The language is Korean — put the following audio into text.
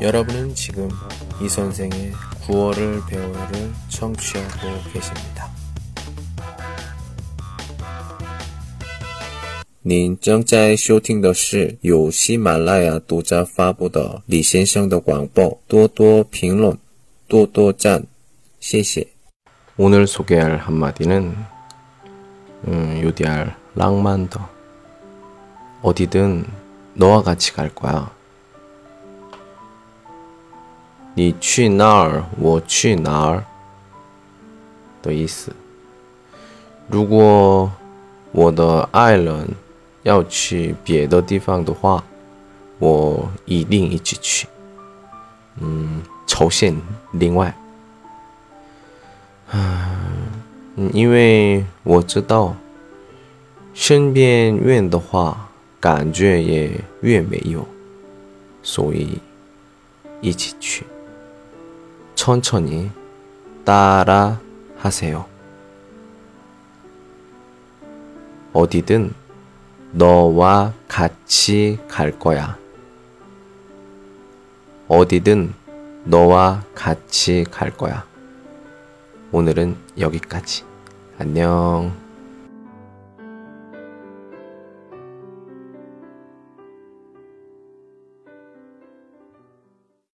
여러분은 지금 이 선생의 9월을 배워요를 청취하고 계십니다. 您正在收听的是由喜马拉雅独家发布的李先生的广播。多多评论，多多赞，谢谢。 오늘 소개할 한마디는 음, 요디알 랑만더 어디든 너와 같이 갈 거야. 你去那儿，我去哪儿的意思。如果我的爱人要去别的地方的话，我一定一起去。嗯，酬谢另外，嗯，因为我知道，身边远的话，感觉也越没有，所以一起去。 천천히 따라 하세요. 어디든 너와 같이 갈 거야. 어디든 너와 같이 갈 거야. 오늘은 여기까지. 안녕.